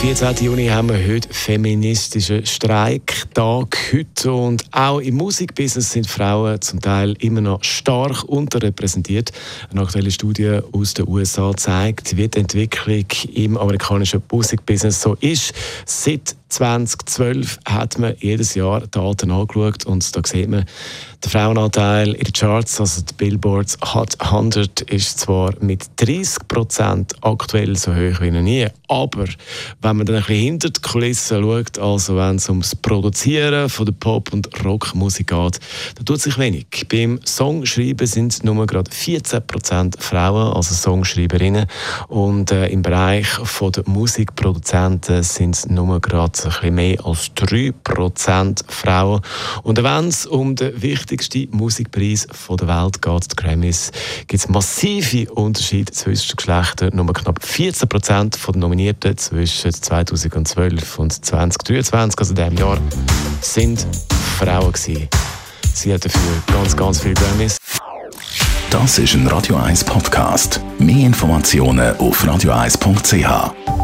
14. Juni haben wir heute feministischen Streiktag heute und auch im Musikbusiness sind Frauen zum Teil immer noch stark unterrepräsentiert. Eine aktuelle Studie aus den USA zeigt, wie die Entwicklung im amerikanischen Musikbusiness so ist. Seit 2012 hat man jedes Jahr Daten angeschaut und da sieht man, der Frauenanteil in den Charts, also die Billboards Hot 100, ist zwar mit 30 Prozent aktuell so hoch wie noch nie, aber wenn man dann ein bisschen hinter die Kulissen schaut, also wenn es ums Produzieren von der Pop- und Rockmusik geht, dann tut sich wenig. Beim Songschreiben sind es nur gerade 14 Prozent Frauen, also Songschreiberinnen, und äh, im Bereich von der Musikproduzenten sind es nur gerade ein bisschen mehr als 3 Prozent Frauen. Und wenn es um den wichtigsten wichtigste Musikpreis der Welt geht, die Grammys, gibt es massive Unterschiede zwischen den Geschlechtern. Nur knapp 14 Prozent der Nominierten zwischen 2012 und 2023, also diesem Jahr, sind Frauen gewesen. Sie hat dafür ganz, ganz viele Grammys. Das ist ein Radio 1 Podcast. Mehr Informationen auf radio1.ch.